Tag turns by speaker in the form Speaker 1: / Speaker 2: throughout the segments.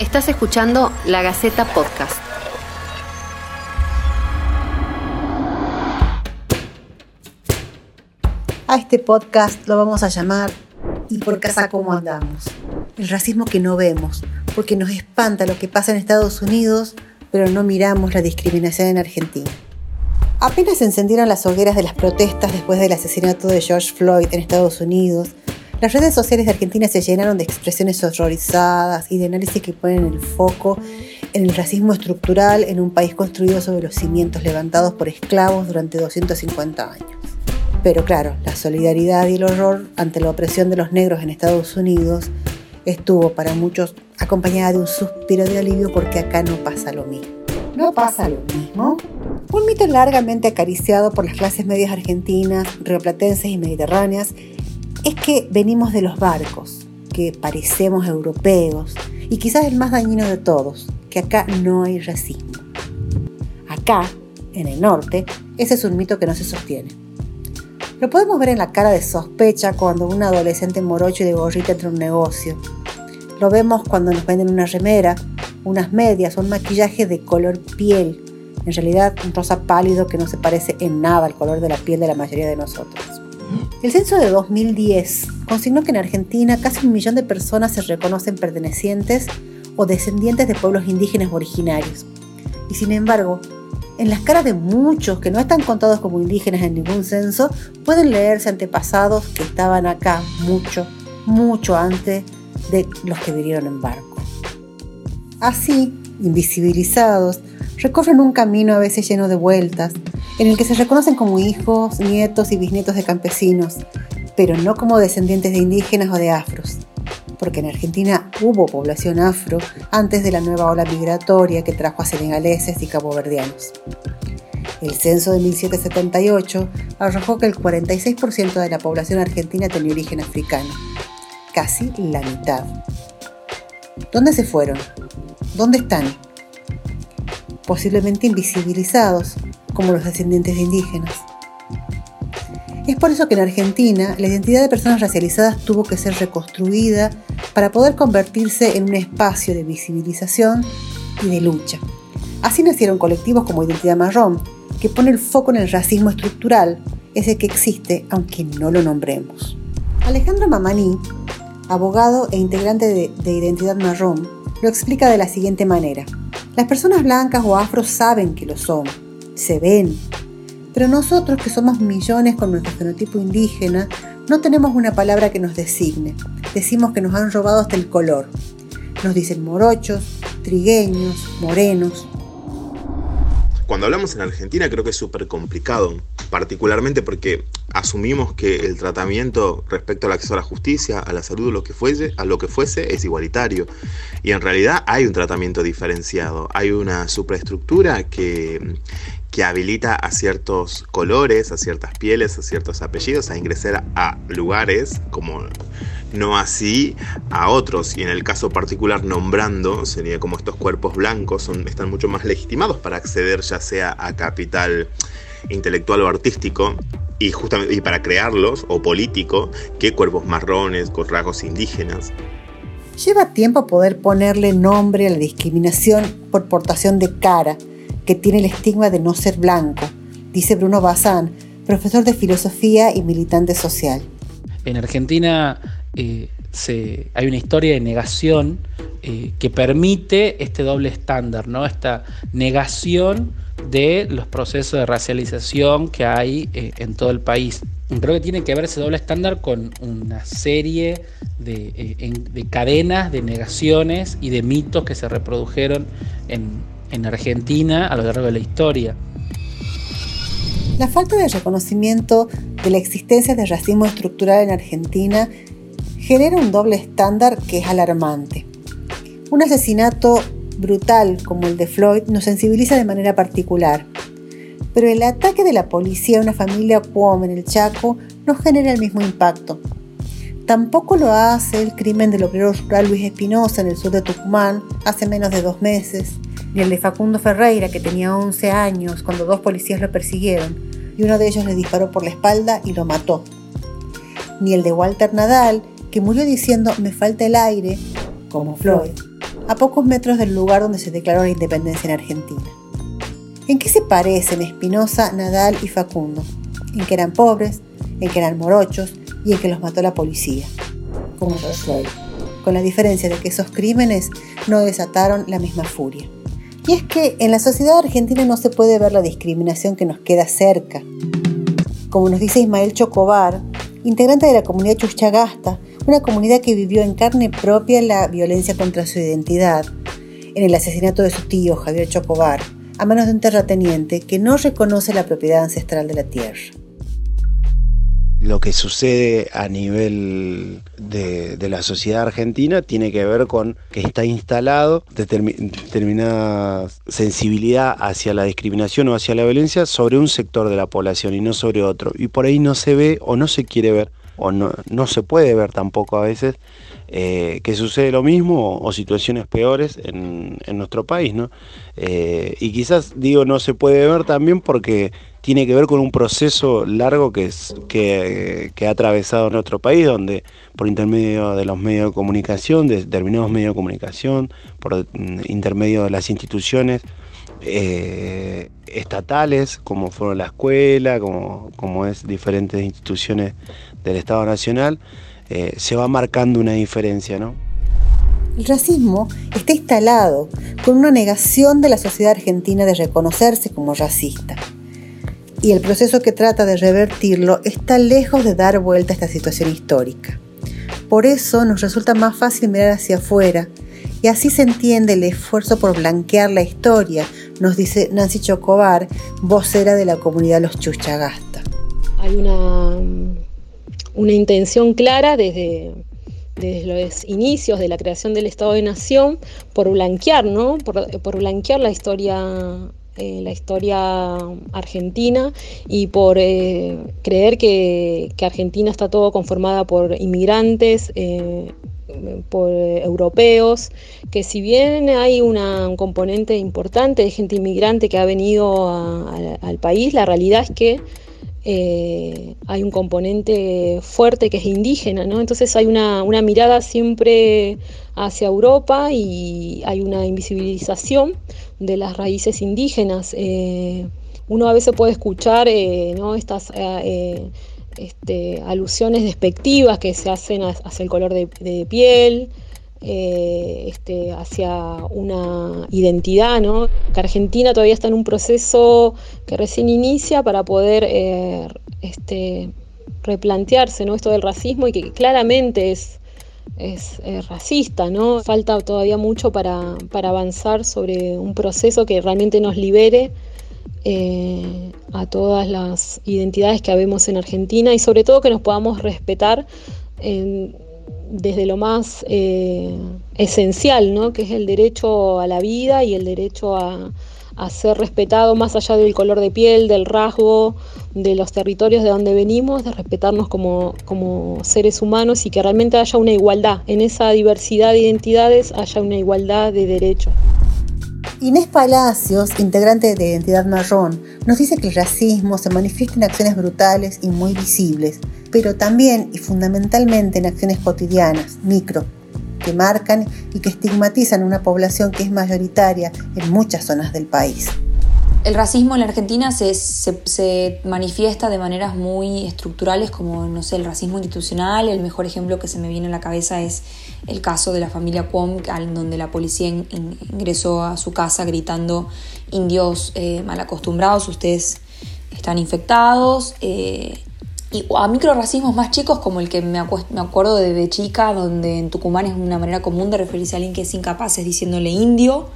Speaker 1: Estás escuchando La Gaceta Podcast.
Speaker 2: A este podcast lo vamos a llamar ¿Y por casa cómo andamos? El racismo que no vemos, porque nos espanta lo que pasa en Estados Unidos, pero no miramos la discriminación en Argentina. Apenas se encendieron las hogueras de las protestas después del asesinato de George Floyd en Estados Unidos, las redes sociales de Argentina se llenaron de expresiones horrorizadas y de análisis que ponen el foco en el racismo estructural en un país construido sobre los cimientos levantados por esclavos durante 250 años. Pero claro, la solidaridad y el horror ante la opresión de los negros en Estados Unidos estuvo para muchos acompañada de un suspiro de alivio porque acá no pasa lo mismo. ¿No pasa lo mismo? Un mito largamente acariciado por las clases medias argentinas, rioplatenses y mediterráneas es que venimos de los barcos, que parecemos europeos y quizás el más dañino de todos, que acá no hay racismo. Acá, en el norte, ese es un mito que no se sostiene. Lo podemos ver en la cara de sospecha cuando un adolescente morocho y de gorrita entra a un negocio. Lo vemos cuando nos venden una remera, unas medias o un maquillaje de color piel, en realidad un rosa pálido que no se parece en nada al color de la piel de la mayoría de nosotros. El censo de 2010 consignó que en Argentina casi un millón de personas se reconocen pertenecientes o descendientes de pueblos indígenas originarios. Y sin embargo, en las caras de muchos que no están contados como indígenas en ningún censo, pueden leerse antepasados que estaban acá mucho, mucho antes de los que vinieron en barco. Así, invisibilizados, recorren un camino a veces lleno de vueltas, en el que se reconocen como hijos, nietos y bisnietos de campesinos, pero no como descendientes de indígenas o de afros, porque en Argentina hubo población afro antes de la nueva ola migratoria que trajo a senegaleses y caboverdianos. El censo de 1778 arrojó que el 46% de la población argentina tenía origen africano, casi la mitad. ¿Dónde se fueron? ¿Dónde están? Posiblemente invisibilizados, como los descendientes de indígenas. Es por eso que en Argentina la identidad de personas racializadas tuvo que ser reconstruida para poder convertirse en un espacio de visibilización y de lucha. Así nacieron colectivos como Identidad Marrón, que pone el foco en el racismo estructural, ese que existe aunque no lo nombremos. Alejandro Mamani, abogado e integrante de, de Identidad Marrón, lo explica de la siguiente manera. Las personas blancas o afros saben que lo son, se ven. Pero nosotros que somos millones con nuestro fenotipo indígena, no tenemos una palabra que nos designe. Decimos que nos han robado hasta el color. Nos dicen morochos, trigueños, morenos.
Speaker 3: Cuando hablamos en Argentina creo que es súper complicado, particularmente porque asumimos que el tratamiento respecto al acceso a la justicia, a la salud, lo que fuese, a lo que fuese, es igualitario. Y en realidad hay un tratamiento diferenciado, hay una superestructura que, que habilita a ciertos colores, a ciertas pieles, a ciertos apellidos a ingresar a lugares como no así a otros. Y en el caso particular nombrando, sería como estos cuerpos blancos están mucho más legitimados para acceder ya sea a capital intelectual o artístico y, justamente, y para crearlos, o político, que cuerpos marrones, con rasgos indígenas.
Speaker 2: Lleva tiempo poder ponerle nombre a la discriminación por portación de cara, que tiene el estigma de no ser blanco, dice Bruno Bazán, profesor de filosofía y militante social.
Speaker 4: En Argentina eh, se, hay una historia de negación eh, que permite este doble estándar, ¿no? esta negación de los procesos de racialización que hay eh, en todo el país. Creo que tiene que ver ese doble estándar con una serie de, de cadenas de negaciones y de mitos que se reprodujeron en, en Argentina a lo largo de la historia.
Speaker 2: La falta de reconocimiento de la existencia de racismo estructural en Argentina genera un doble estándar que es alarmante. Un asesinato brutal como el de Floyd nos sensibiliza de manera particular, pero el ataque de la policía a una familia Cuom en el Chaco no genera el mismo impacto. Tampoco lo hace el crimen del obrero rural Luis Espinosa en el sur de Tucumán hace menos de dos meses, ni el de Facundo Ferreira, que tenía 11 años cuando dos policías lo persiguieron y uno de ellos le disparó por la espalda y lo mató. Ni el de Walter Nadal, que murió diciendo me falta el aire, como Floyd, a pocos metros del lugar donde se declaró la independencia en Argentina. ¿En qué se parecen Espinosa, Nadal y Facundo? En que eran pobres, en que eran morochos y en que los mató la policía. Como Roswell, con la diferencia de que esos crímenes no desataron la misma furia. Y es que en la sociedad argentina no se puede ver la discriminación que nos queda cerca. Como nos dice Ismael Chocobar, integrante de la comunidad Chuchagasta, una comunidad que vivió en carne propia la violencia contra su identidad, en el asesinato de su tío Javier Chocobar, a manos de un terrateniente que no reconoce la propiedad ancestral de la tierra
Speaker 5: lo que sucede a nivel de, la sociedad argentina tiene que ver con que está instalado determinada sensibilidad hacia la discriminación o hacia la violencia sobre un sector de la población y no sobre otro. Y por ahí no se ve o no se quiere ver o no, no se puede ver tampoco a veces eh, que sucede lo mismo o, situaciones peores en, nuestro país. ¿no? Eh, y quizás digo no se puede ver también porque tiene que ver con un proceso largo que, es, que, ha atravesado nuestro país, donde por intermedio de los medios de comunicación, de determinados medios de comunicación, por intermedio de las instituciones eh, estatales, como fueron la escuela, como, como es diferentes instituciones del Estado Nacional, eh, se va marcando una diferencia, ¿no?
Speaker 2: El racismo está instalado con una negación de la sociedad argentina de reconocerse como racista y el proceso que trata de revertirlo está lejos de dar vuelta a esta situación histórica. Por eso nos resulta más fácil mirar hacia afuera y así se entiende el esfuerzo por blanquear la historia, nos dice Nancy Chocobar, vocera de la comunidad Los Chuchagasta.
Speaker 6: Hay una, una intención clara desde, desde los inicios de la creación del Estado de Nación por blanquear, ¿no? por, por blanquear la historia eh, la historia argentina y por eh, creer que, Argentina está todo conformada por inmigrantes, eh, por europeos, que si bien hay un componente importante de gente inmigrante que ha venido al país, la realidad es que hay un componente fuerte que es indígena, ¿no? Entonces hay una, una, mirada siempre hacia Europa y hay una invisibilización de las raíces indígenas. Eh, uno a veces puede escuchar eh, estas eh, este, alusiones despectivas que se hacen hacia el color de, piel, este, hacia una identidad, ¿no? que Argentina todavía está en un proceso que recién inicia para poder este, replantearse ¿no? esto del racismo y que claramente es es, racista, ¿no? Falta todavía mucho para, avanzar sobre un proceso que realmente nos libere eh, a todas las identidades que habemos en Argentina y sobre todo que nos podamos respetar desde lo más eh, esencial, ¿no? que es el derecho a la vida y el derecho a, a ser respetado más allá del color de piel, del rasgo, de los territorios de donde venimos, de respetarnos como, como seres humanos y que realmente haya una igualdad. En esa diversidad de identidades haya una igualdad de derechos.
Speaker 2: Inés Palacios, integrante de Identidad Marrón, nos dice que el racismo se manifiesta en acciones brutales y muy visibles, pero también y fundamentalmente en acciones cotidianas, micro, que marcan y que estigmatizan una población que es mayoritaria en muchas zonas del país.
Speaker 7: El racismo en la Argentina se, se, manifiesta de maneras muy estructurales como, no sé, el racismo institucional. El mejor ejemplo que se me viene a la cabeza es el caso de la familia Cuom, donde la policía ingresó a su casa gritando indios eh, mal acostumbrados, ustedes están infectados. Eh, y a microracismos más chicos como el que me, me acuerdo de, chica, donde en Tucumán es una manera común de referirse a alguien que es incapaz, es diciéndole indio,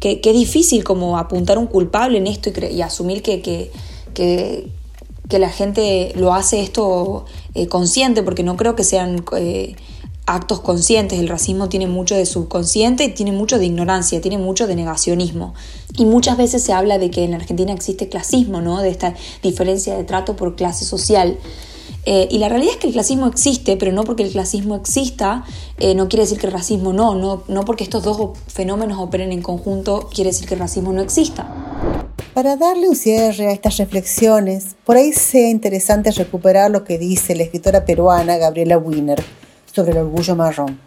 Speaker 7: que, es difícil como apuntar un culpable en esto y, asumir que, que, que, la gente lo hace esto eh, consciente, porque no creo que sean eh, actos conscientes. El racismo tiene mucho de subconsciente y tiene mucho de ignorancia, tiene mucho de negacionismo. Y muchas veces se habla de que en Argentina existe clasismo, ¿no? De esta diferencia de trato por clase social. Eh, y la realidad es que el clasismo existe, pero no porque el clasismo exista, eh, no quiere decir que el racismo no, no, no porque estos dos fenómenos operen en conjunto, quiere decir que el racismo no exista.
Speaker 2: Para darle un cierre a estas reflexiones, por ahí sea interesante recuperar lo que dice la escritora peruana Gabriela Wiener sobre el orgullo marrón.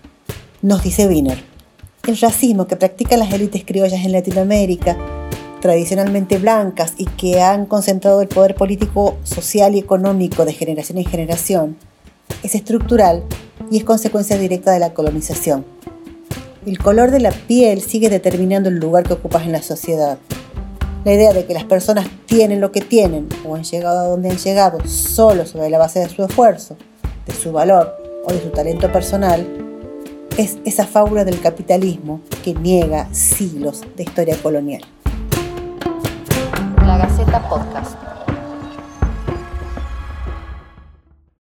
Speaker 2: Nos dice Wiener, El racismo que practican las élites criollas en Latinoamérica, tradicionalmente blancas y que han concentrado el poder político, social y económico de generación en generación, es estructural y es consecuencia directa de la colonización. El color de la piel sigue determinando el lugar que ocupas en la sociedad. La idea de que las personas tienen lo que tienen o han llegado a donde han llegado solo sobre la base de su esfuerzo, de su valor o de su talento personal, es esa fábula del capitalismo que niega siglos de historia colonial.
Speaker 1: La Gaceta Podcast.